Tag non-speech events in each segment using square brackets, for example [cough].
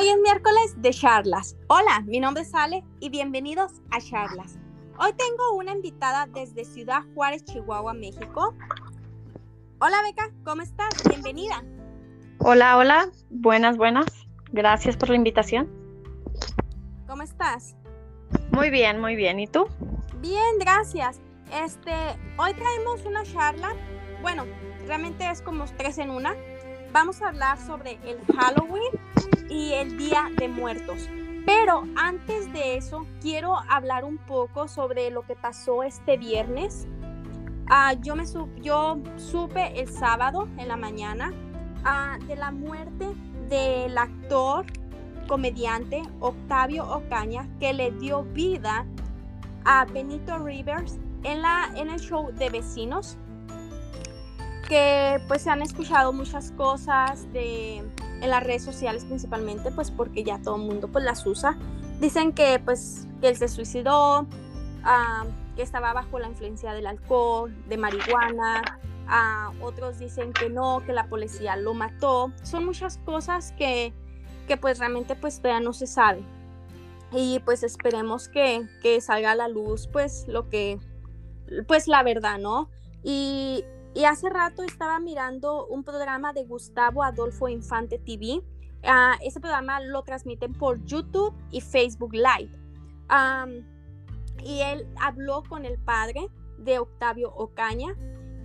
Hoy es miércoles de charlas. Hola, mi nombre es Ale y bienvenidos a charlas. Hoy tengo una invitada desde Ciudad Juárez, Chihuahua, México. Hola Beca, ¿cómo estás? Bienvenida. Hola, hola, buenas, buenas. Gracias por la invitación. ¿Cómo estás? Muy bien, muy bien. ¿Y tú? Bien, gracias. Este, hoy traemos una charla. Bueno, realmente es como tres en una. Vamos a hablar sobre el Halloween y el Día de Muertos. Pero antes de eso, quiero hablar un poco sobre lo que pasó este viernes. Ah, yo, me yo supe el sábado en la mañana ah, de la muerte del actor comediante Octavio Ocaña que le dio vida a Benito Rivers en, la, en el show de vecinos que pues se han escuchado muchas cosas de, en las redes sociales principalmente pues porque ya todo el mundo pues las usa. Dicen que pues que él se suicidó ah, que estaba bajo la influencia del alcohol de marihuana. Uh, otros dicen que no que la policía lo mató. Son muchas cosas que que pues realmente pues todavía no se sabe. Y pues esperemos que, que salga a la luz pues lo que pues la verdad no y y hace rato estaba mirando un programa de Gustavo Adolfo Infante TV. Uh, ese programa lo transmiten por YouTube y Facebook Live. y él habló con el padre de Octavio Ocaña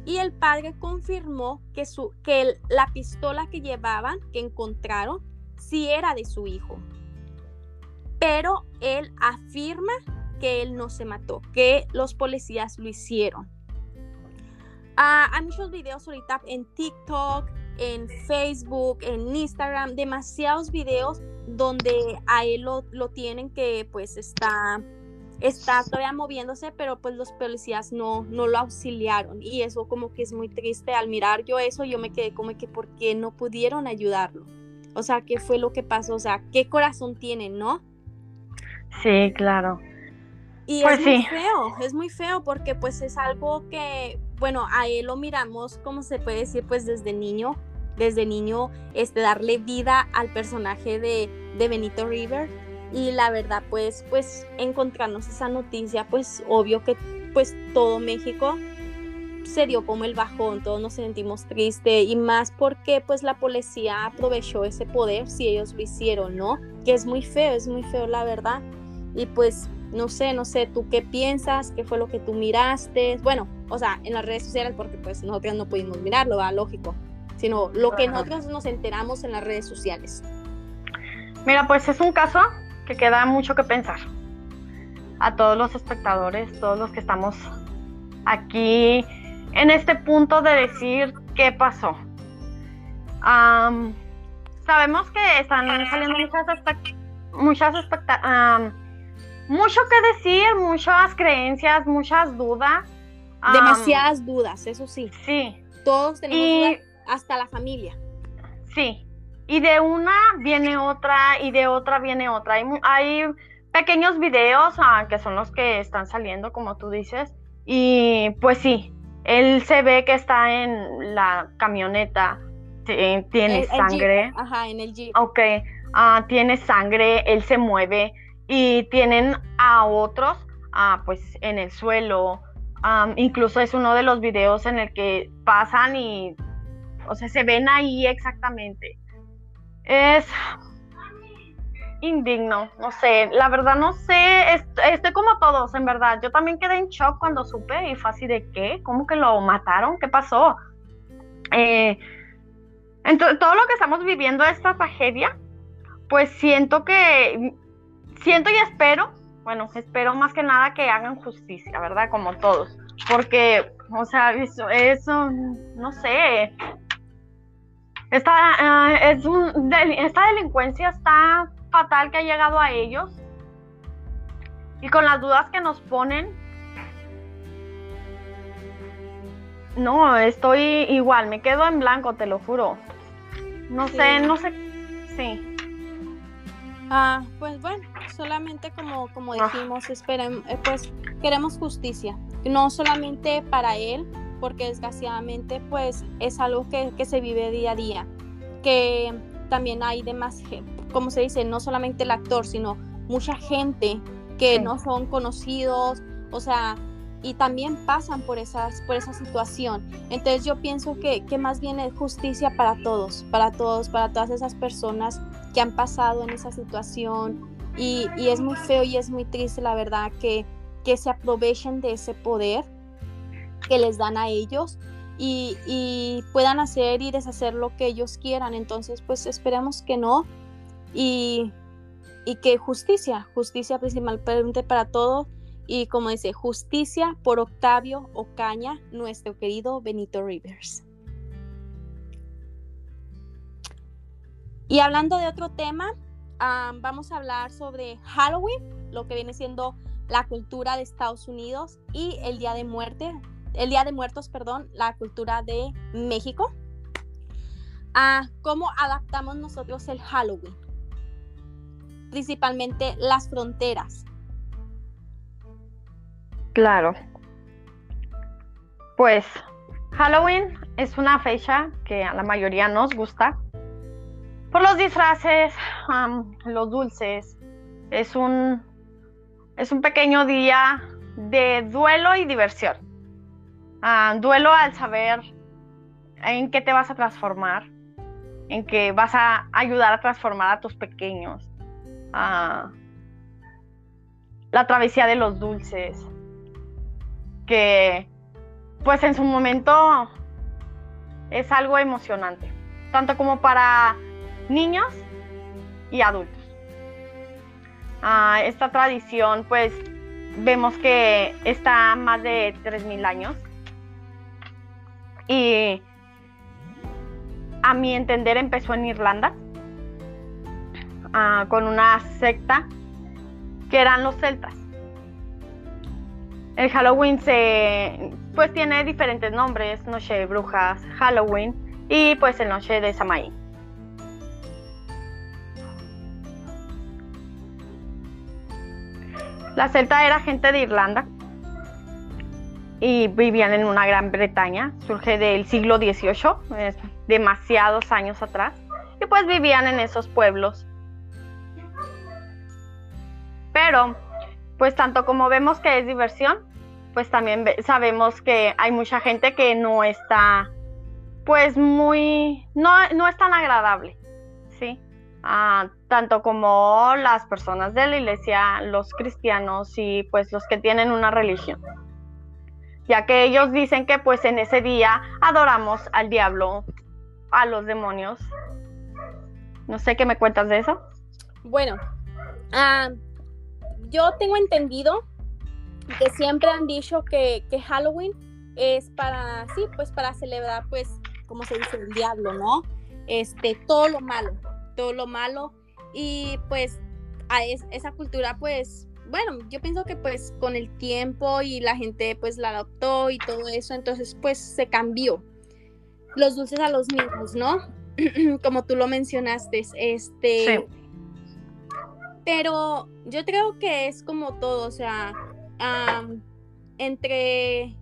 y el padre confirmó que, su, que la pistola que llevaban, que encontraron, sí era de su hijo. Pero él afirma que él no se mató, que los policías lo hicieron. Ah, hay muchos videos ahorita en TikTok, en Facebook, en Instagram, demasiados videos donde a él lo, tienen que pues está, está todavía moviéndose, pero pues los policías no, no lo auxiliaron y eso como que es muy triste. Al mirar yo eso, yo me quedé como que ¿por qué no pudieron ayudarlo? O sea, ¿qué fue lo que pasó? O sea, ¿qué corazón tienen, no? Sí, claro. Y pues es muy feo, es muy feo porque pues es algo que, bueno, a él lo miramos, como se puede decir, pues desde niño, desde niño, este, darle vida al personaje de, de Benito River. Y la verdad, pues, pues encontrarnos esa noticia, pues obvio que pues todo México se dio como el bajón, todos nos sentimos tristes y más porque pues la policía aprovechó ese poder si ellos lo hicieron, ¿no? Que es muy feo, es muy feo la verdad. Y pues no sé, no sé, tú qué piensas, qué fue lo que tú miraste, bueno, o sea, en las redes sociales, porque pues nosotros no pudimos mirarlo, va lógico, sino lo que nosotros nos enteramos en las redes sociales. Mira, pues es un caso que queda mucho que pensar. A todos los espectadores, todos los que estamos aquí en este punto de decir qué pasó. sabemos que están saliendo muchas, muchas expectativas mucho que decir, muchas creencias, muchas dudas. Demasiadas dudas, eso sí. Sí. Todos tenemos dudas, hasta la familia. Sí. Y de una viene otra y de otra viene otra. Hay, hay pequeños videos ah, que son los que están saliendo, como tú dices. Y pues sí, él se ve que está en la camioneta, tiene sangre. Ajá, en el jeep. Ok, ah, tiene sangre, él se mueve y tienen a otros pues en el suelo. Incluso es uno de los videos en el que pasan y, o sea, se ven ahí exactamente. Es indigno, no sé, la verdad no sé, estoy como todos, en verdad. Yo también quedé en shock cuando supe y fue así de qué, ¿cómo que lo mataron? ¿Qué pasó? Eh, entonces, todo lo que estamos viviendo, esta tragedia, pues siento que siento y espero, bueno, espero más que nada que hagan justicia, ¿verdad? Como todos. Porque, o sea, eso, eso no sé. Esta, ah, es un, esta delincuencia está fatal que ha llegado a ellos. Y con las dudas que nos ponen, no, estoy igual, me quedo en blanco, te lo juro. No sé, no sé, sí. Ah, pues bueno, solamente como, como ah. dijimos, esperen, eh, pues queremos justicia, no solamente para él, porque desgraciadamente pues es algo que, se vive día a día, que también hay demás, como se dice, no solamente el actor, sino mucha gente que no son conocidos, o sea, y también pasan por, esas, por esa situación. Entonces yo pienso que, que más bien es justicia para todos, para todos, para todas esas personas que han pasado en esa situación. Y, y es muy feo y es muy triste, la verdad, que, que se aprovechen de ese poder que les dan a ellos y, y, puedan hacer y deshacer lo que ellos quieran. Entonces, pues esperemos que no. Y, y que justicia, justicia principalmente para todos y como dice, justicia por Octavio Ocaña, nuestro querido Benito Rivers. Y hablando de otro tema, vamos a hablar sobre Halloween, lo que viene siendo la cultura de Estados Unidos y el Día de Muerte, el Día de Muertos, perdón, la cultura de México. Ah, ¿Cómo adaptamos nosotros el Halloween? Principalmente las fronteras. Claro. Pues Halloween es una fecha que a la mayoría nos gusta por los disfraces, los dulces. Es un, es un pequeño día de duelo y diversión. Ah, duelo al saber en qué te vas a transformar, en que vas a ayudar a transformar a tus pequeños. Ah, la travesía de los dulces, que pues en su momento es algo emocionante, tanto como para niños y adultos. Ah, esta tradición pues vemos que está más de 3.000 años y a mi entender empezó en Irlanda ah, con una secta que eran los celtas. El Halloween se, pues tiene diferentes nombres, Noche de Brujas, Halloween y pues el Noche de Samaí. La celta era gente de Irlanda y vivían en una Gran Bretaña. Surge del siglo XVIII, demasiados años atrás. Y pues vivían en esos pueblos. Pero pues tanto como vemos que es diversión, pues también sabemos que hay mucha gente que no está, pues muy, no, no es tan agradable, ¿sí? Ah, tanto como las personas de la iglesia, los cristianos y pues los que tienen una religión. Ya que ellos dicen que pues en ese día adoramos al diablo, a los demonios. No sé qué me cuentas de eso. Bueno, ah, yo tengo entendido que siempre han dicho que, Halloween es para, sí, pues para celebrar, pues, como se dice, el diablo, ¿no? Este, todo lo malo, todo lo malo. Y pues a esa cultura, pues, bueno, yo pienso que pues con el tiempo y la gente pues la adoptó y todo eso, entonces pues se cambió. Los dulces a los niños, ¿no? [clears throat] como tú lo mencionaste, este... Pero yo creo que es como todo, o sea, entre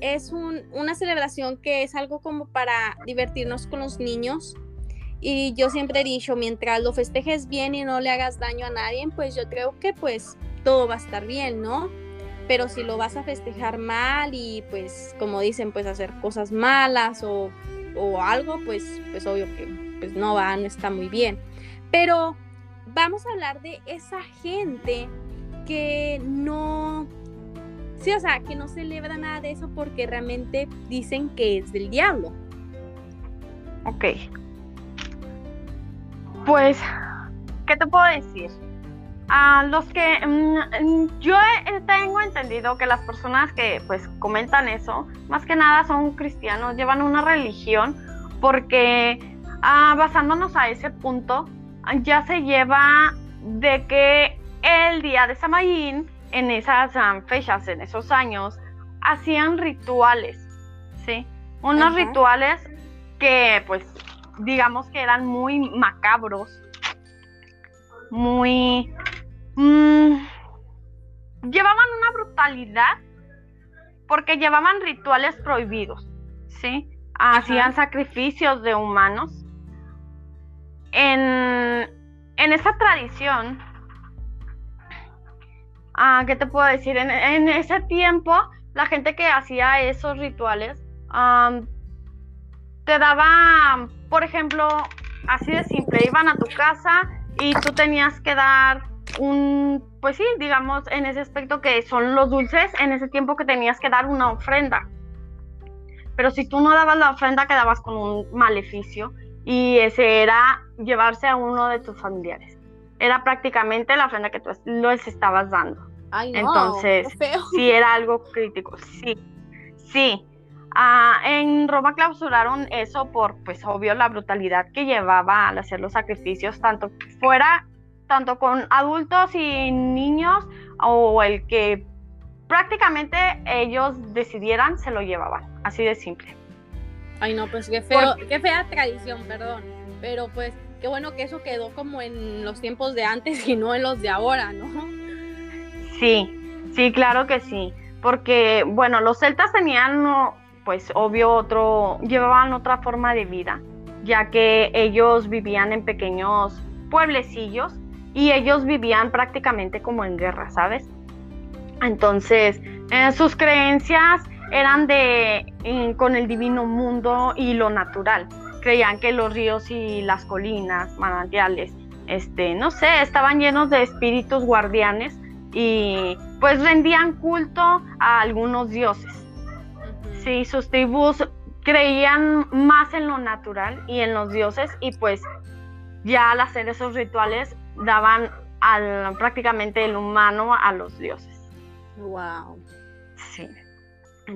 es una celebración que es algo como para divertirnos con los niños. Y yo siempre he dicho, mientras lo festejes bien y no le hagas daño a nadie, pues yo creo que pues todo va a estar bien, ¿no? Pero si lo vas a festejar mal y pues como dicen, pues hacer cosas malas o, o algo, pues, pues obvio que pues no va, no está muy bien. Pero vamos a hablar de esa gente que no, sí, o sea, que no celebra nada de eso porque realmente dicen que es del diablo. Ok. Pues, ¿qué te puedo decir? A los que mm, yo tengo entendido que las personas que pues comentan eso, más que nada son cristianos, llevan una religión porque ah, basándonos a ese punto, ya se lleva de que el día de Samayín, en esas fechas, en esos años, hacían rituales, ¿sí? Unos rituales que, pues, digamos que eran muy macabros, muy... Mm, llevaban una brutalidad porque llevaban rituales prohibidos, ¿sí? Hacían sacrificios de humanos en, en esa tradición, ah, ¿qué te puedo decir? En, en, ese tiempo, la gente que hacía esos rituales te daba, por ejemplo, así de simple, iban a tu casa y tú tenías que dar un, pues sí, digamos, en ese aspecto que son los dulces, en ese tiempo que tenías que dar una ofrenda. Pero si tú no dabas la ofrenda, quedabas con un maleficio y ese era llevarse a uno de tus familiares. Era prácticamente la ofrenda que tú les estabas dando. Ay, no, Entonces, sí era algo crítico, sí, sí. Ah, en Roma clausuraron eso por, pues obvio, la brutalidad que llevaba al hacer los sacrificios, tanto fuera, tanto con adultos y niños, o el que prácticamente ellos decidieran, se lo llevaban, así de simple. Ay, no, pues qué feo, qué fea tradición, perdón, pero pues qué bueno que eso quedó como en los tiempos de antes y no en los de ahora, ¿no? Sí, sí, claro que sí, porque, bueno, los celtas tenían pues obvio otro, llevaban otra forma de vida, ya que ellos vivían en pequeños pueblecillos y ellos vivían prácticamente como en guerra, ¿sabes? Entonces, eh, sus creencias eran de con el divino mundo y lo natural. Creían que los ríos y las colinas, manantiales, este, no sé, estaban llenos de espíritus guardianes y pues rendían culto a algunos dioses. Sí, sus tribus creían más en lo natural y en los dioses y pues ya al hacer esos rituales daban al, prácticamente el humano a los dioses. Wow. Sí.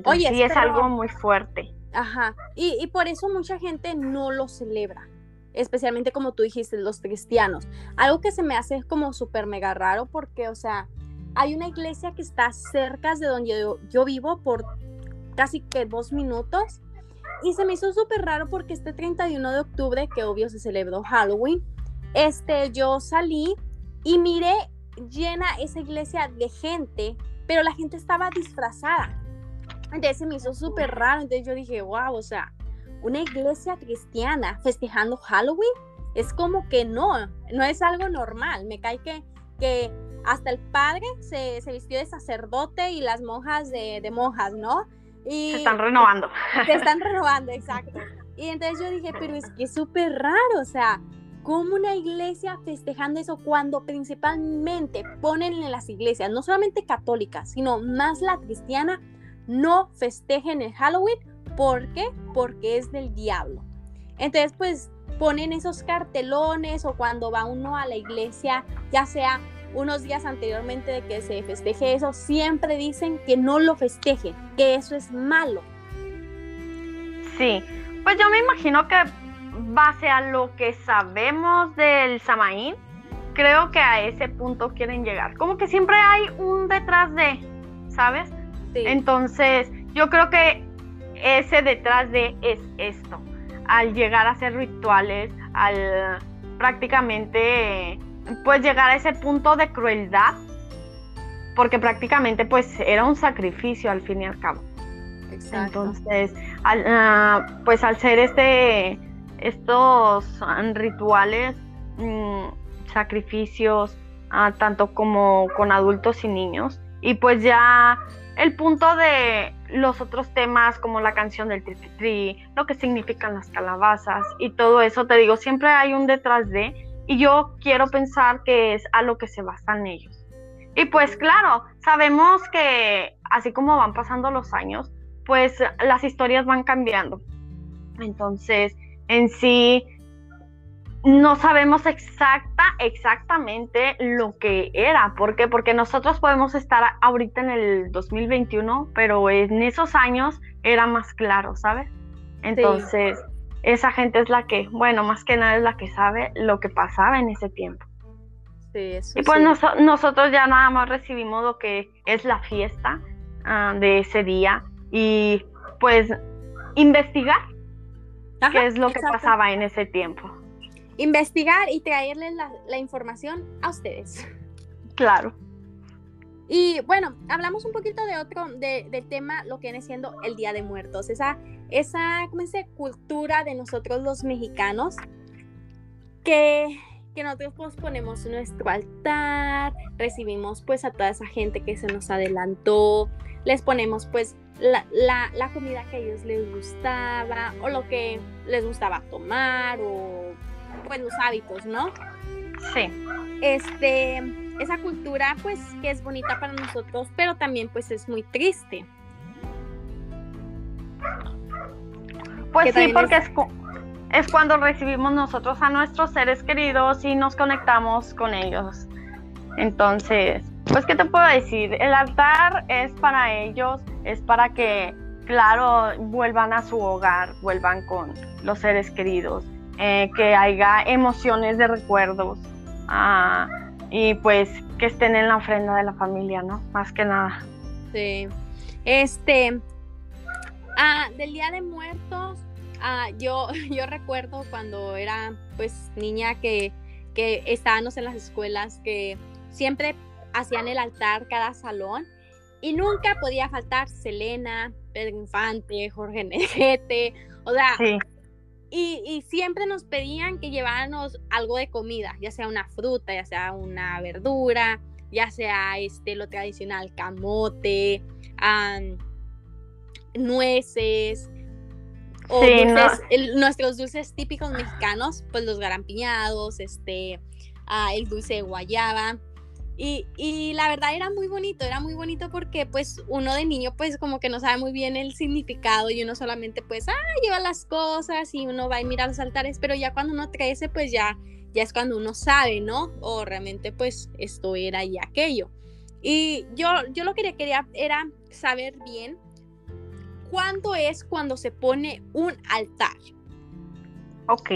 Oye, sí es algo muy fuerte. Ajá. Y, y por eso mucha gente no lo celebra especialmente como tú dijiste, los cristianos. Algo que se me hace como súper mega raro porque, o sea, hay una iglesia que está cerca de donde yo, yo, vivo por casi que dos minutos. Y se me hizo súper raro porque este 31 de octubre, que obvio se celebró Halloween, este, yo salí y miré llena esa iglesia de gente, pero la gente estaba disfrazada. Entonces se me hizo súper raro. Entonces yo dije, wow, o sea, una iglesia cristiana festejando Halloween es como que no, no es algo normal. Me cae que, que hasta el padre se, se vistió de sacerdote y las monjas de, de monjas, ¿no? se están renovando. [laughs] Se están renovando, exacto. Y entonces yo dije, pero es que es súper raro, o sea, como una iglesia festejando eso cuando principalmente ponen en las iglesias, no solamente católicas, sino más la cristiana, no festejen el Halloween. ¿Por qué? Porque es del diablo. Entonces, pues ponen esos cartelones o cuando va uno a la iglesia, ya sea unos días anteriormente de que se festeje eso, siempre dicen que no lo festejen, que eso es malo. Sí, pues yo me imagino que base a lo que sabemos del Samaín, creo que a ese punto quieren llegar. Como que siempre hay un detrás de, ¿sabes? Sí. Entonces, yo creo que ese detrás de es esto. Al llegar a hacer rituales, al prácticamente pues llegar a ese punto de crueldad, porque prácticamente pues era un sacrificio al fin y al cabo. Exacto. Entonces, al, ah, pues al ser este, estos rituales, mm, sacrificios, ah, tanto como con adultos y niños, y pues ya el punto de los otros temas como la canción del tri, lo que significan las calabazas y todo eso, te digo, siempre hay un detrás de, y yo quiero pensar que es a lo que se basan ellos. Y pues claro, sabemos que así como van pasando los años, pues las historias van cambiando. Entonces, en sí, no sabemos exacta, exactamente lo que era. ¿Por qué? Porque nosotros podemos estar ahorita en el 2021, pero en esos años era más claro, ¿sabes? Entonces, esa gente es la que, bueno, más que nada es la que sabe lo que pasaba en ese tiempo. Sí, eso y pues nosotros ya nada más recibimos lo que es la fiesta ah, de ese día y pues investigar qué es lo que pasaba en ese tiempo. Investigar y traerles la, la información a ustedes. Claro. Y bueno, hablamos un poquito de otro, de, del tema, lo que viene siendo el Día de Muertos, esa, esa, ¿cómo cultura de nosotros los mexicanos, que, que nosotros pues ponemos nuestro altar, recibimos pues a toda esa gente que se nos adelantó, les ponemos pues la, la, comida que a ellos les gustaba o lo que les gustaba tomar o los hábitos, ¿no? Sí. Este, esa cultura pues que es bonita para nosotros, pero también pues es muy triste. Pues sí, porque es, es cuando recibimos nosotros a nuestros seres queridos y nos conectamos con ellos. Entonces, pues, ¿qué te puedo decir? El altar es para ellos, es para que, claro, vuelvan a su hogar, vuelvan con los seres queridos, eh, que haya emociones de recuerdos ah, y pues que estén en la ofrenda de la familia, ¿no? Más que nada. Sí. Este, ah, del Día de Muertos, Ah, yo, [laughs] yo recuerdo cuando era pues niña que, que estábamos en las escuelas que siempre hacían el altar cada salón y nunca podía faltar Selena, Pedro Infante, Jorge [laughs] Negrete, o sea, y, y, siempre nos pedían que lleváramos algo de comida, ya sea una fruta, ya sea una verdura, ya sea este, lo tradicional, camote, nueces, o nuestros dulces típicos mexicanos, pues los garampiñados, este, ah, el dulce de guayaba. Y, la verdad era muy bonito, era muy bonito porque pues uno de niño pues como que no sabe muy bien el significado y uno solamente pues, ah, lleva las cosas y uno va y mira los altares, pero ya cuando uno crece pues ya, ya es cuando uno sabe, ¿no? O realmente pues esto era y aquello. Y yo, yo lo que quería era saber bien ¿cuándo es cuando se pone un altar? Ok,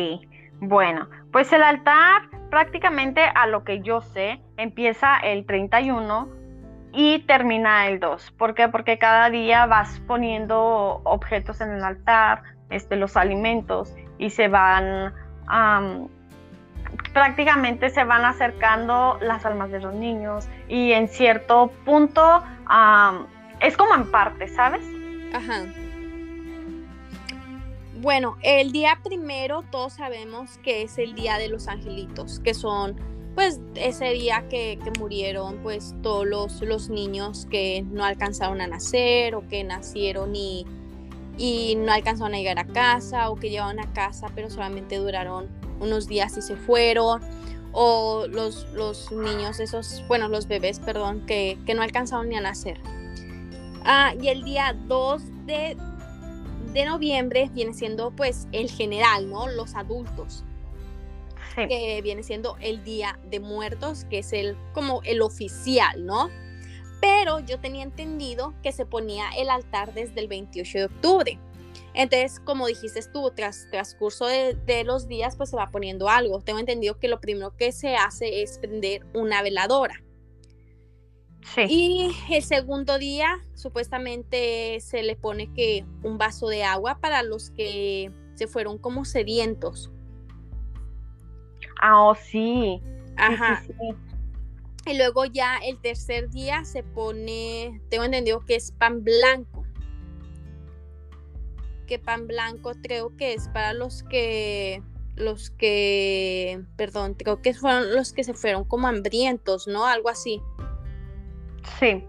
bueno, pues el altar prácticamente a lo que yo sé empieza el 31 y termina el 2. ¿Por qué? Porque cada día vas poniendo objetos en el altar, este, los alimentos y se van... prácticamente se van acercando las almas de los niños y en cierto punto es como en parte, ¿sabes? Ajá. Bueno, el día primero todos sabemos que es el día de los angelitos, que son pues ese día que, murieron pues todos los, niños que no alcanzaron a nacer o que nacieron y, y no alcanzaron a llegar a casa o que llevaron a casa pero solamente duraron unos días y se fueron o los, los niños, esos, bueno, los bebés, perdón, que, que no alcanzaron ni a nacer. Ah, y el día 2 de, de, noviembre viene siendo pues el general, ¿no? Los adultos. Que viene siendo el Día de Muertos, que es el como el oficial, ¿no? Pero yo tenía entendido que se ponía el altar desde el 28 de octubre. Entonces, como dijiste tú, tras transcurso de, de, los días, pues se va poniendo algo. Tengo entendido que lo primero que se hace es prender una veladora. Y el segundo día, supuestamente se le pone que un vaso de agua para los que se fueron como sedientos. Ah, oh, sí. Ajá. Y luego ya el tercer día se pone, tengo entendido que es pan blanco. Que pan blanco creo que es para los que, los que, perdón, creo que fueron los que se fueron como hambrientos, ¿no? Algo así. Sí.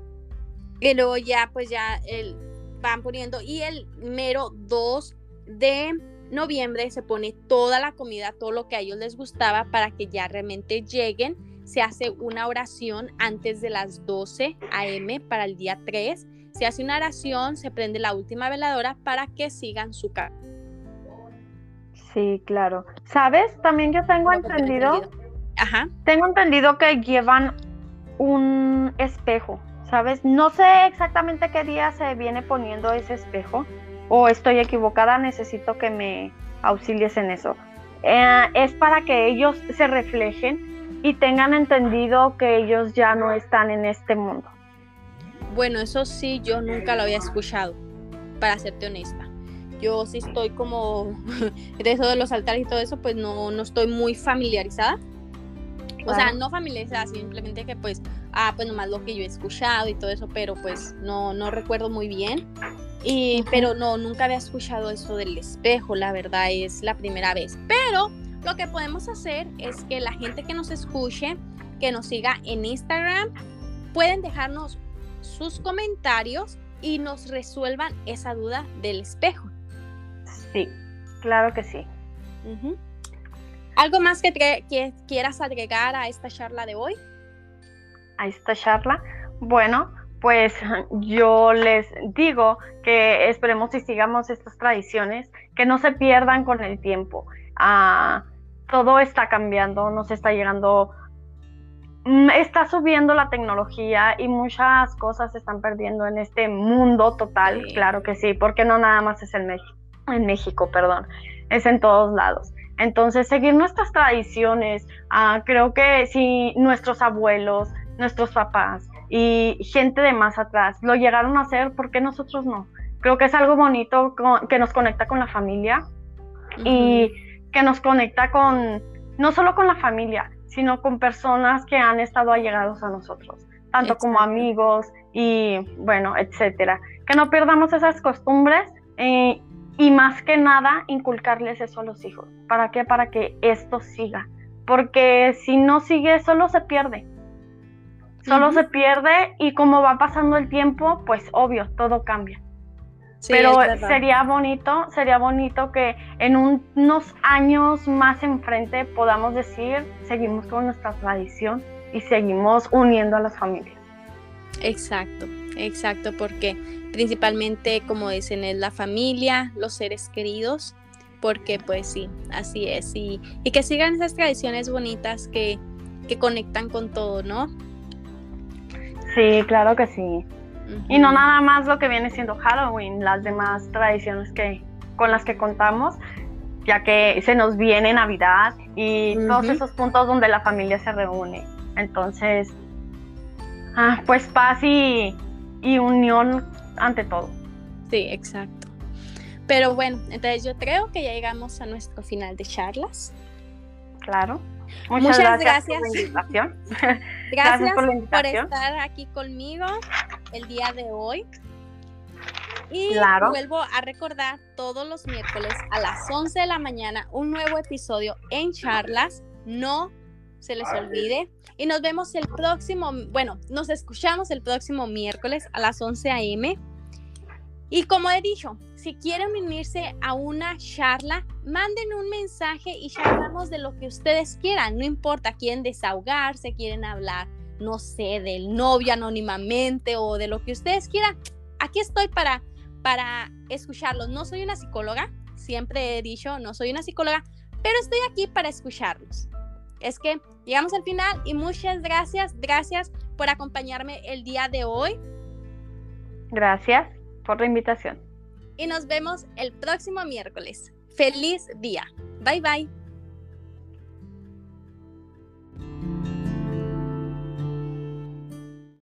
Y luego ya, pues ya el, van poniendo. Y el mero 2 de noviembre se pone toda la comida, todo lo que a ellos les gustaba para que ya realmente lleguen. Se hace una oración antes de las 12 a.m. para el día 3. Se hace una oración, se prende la última veladora para que sigan su casa. Sí, claro. ¿Sabes? También yo tengo entendido. Ajá. Tengo entendido que llevan un espejo, ¿sabes? No sé exactamente qué día se viene poniendo ese espejo o estoy equivocada, necesito que me auxilies en eso. Eh, es para que ellos se reflejen y tengan entendido que ellos ya no están en este mundo. Bueno, eso sí, yo nunca lo había escuchado, para serte honesta. Yo sí estoy como [laughs] de eso de los altares y todo eso, pues no, no estoy muy familiarizada o sea, no familiarizada, simplemente que pues, ah, pues nomás lo que yo he escuchado y todo eso, pero pues no, no recuerdo muy bien. Y, pero no, nunca había escuchado eso del espejo, la verdad es la primera vez. Pero lo que podemos hacer es que la gente que nos escuche, que nos siga en Instagram, pueden dejarnos sus comentarios y nos resuelvan esa duda del espejo. Sí, claro que sí. ¿Algo más que, que, quieras agregar a esta charla de hoy? A esta charla. Bueno, pues yo les digo que esperemos y sigamos estas tradiciones, que no se pierdan con el tiempo. Ah, todo está cambiando, nos está llegando, mm, está subiendo la tecnología y muchas cosas se están perdiendo en este mundo total, claro que sí, porque no nada más es en México, en México, perdón, es en todos lados. Entonces, seguir nuestras tradiciones, ah, creo que si nuestros abuelos, nuestros papás y gente de más atrás lo llegaron a hacer, ¿por qué nosotros no? Creo que es algo bonito que nos conecta con la familia y que nos conecta con, no solo con la familia, sino con personas que han estado allegados a nosotros, tanto como amigos y, bueno, etcétera. Que no perdamos esas costumbres eh, y más que nada inculcarles eso a los hijos. ¿Para qué? Para que esto siga. Porque si no sigue, solo se pierde. Solo se pierde y como va pasando el tiempo, pues obvio, todo cambia. Pero sería bonito, sería bonito que en unos años más enfrente podamos decir, seguimos con nuestra tradición y seguimos uniendo a las familias. Exacto, exacto, porque principalmente, como dicen, es la familia, los seres queridos, porque pues sí, así es, y, y que sigan esas tradiciones bonitas que, que conectan con todo, ¿no? Sí, claro que sí. Y no nada más lo que viene siendo Halloween, las demás tradiciones que, con las que contamos, ya que se nos viene Navidad y todos esos puntos donde la familia se reúne. Entonces, ah, pues paz y, y unión ante todo. Sí, exacto. Pero bueno, entonces yo creo que ya llegamos a nuestro final de charlas. Claro. Muchas, gracias, por la invitación. [laughs] gracias, por, estar aquí conmigo el día de hoy. Y vuelvo a recordar todos los miércoles a las 11 de la mañana un nuevo episodio en charlas. No se les olvide. Y nos vemos el próximo, bueno, nos escuchamos el próximo miércoles a las 11 a.m. Y como he dicho, si quieren unirse a una charla, manden un mensaje y charlamos de lo que ustedes quieran. No importa, quieren desahogarse, quieren hablar, no sé, del novio anónimamente o de lo que ustedes quieran. Aquí estoy para, para escucharlos. No soy una psicóloga, siempre he dicho, no soy una psicóloga, pero estoy aquí para escucharlos es que llegamos al final y muchas gracias, gracias por acompañarme el día de hoy. Gracias por la invitación. Y nos vemos el próximo miércoles. Feliz día. Bye bye.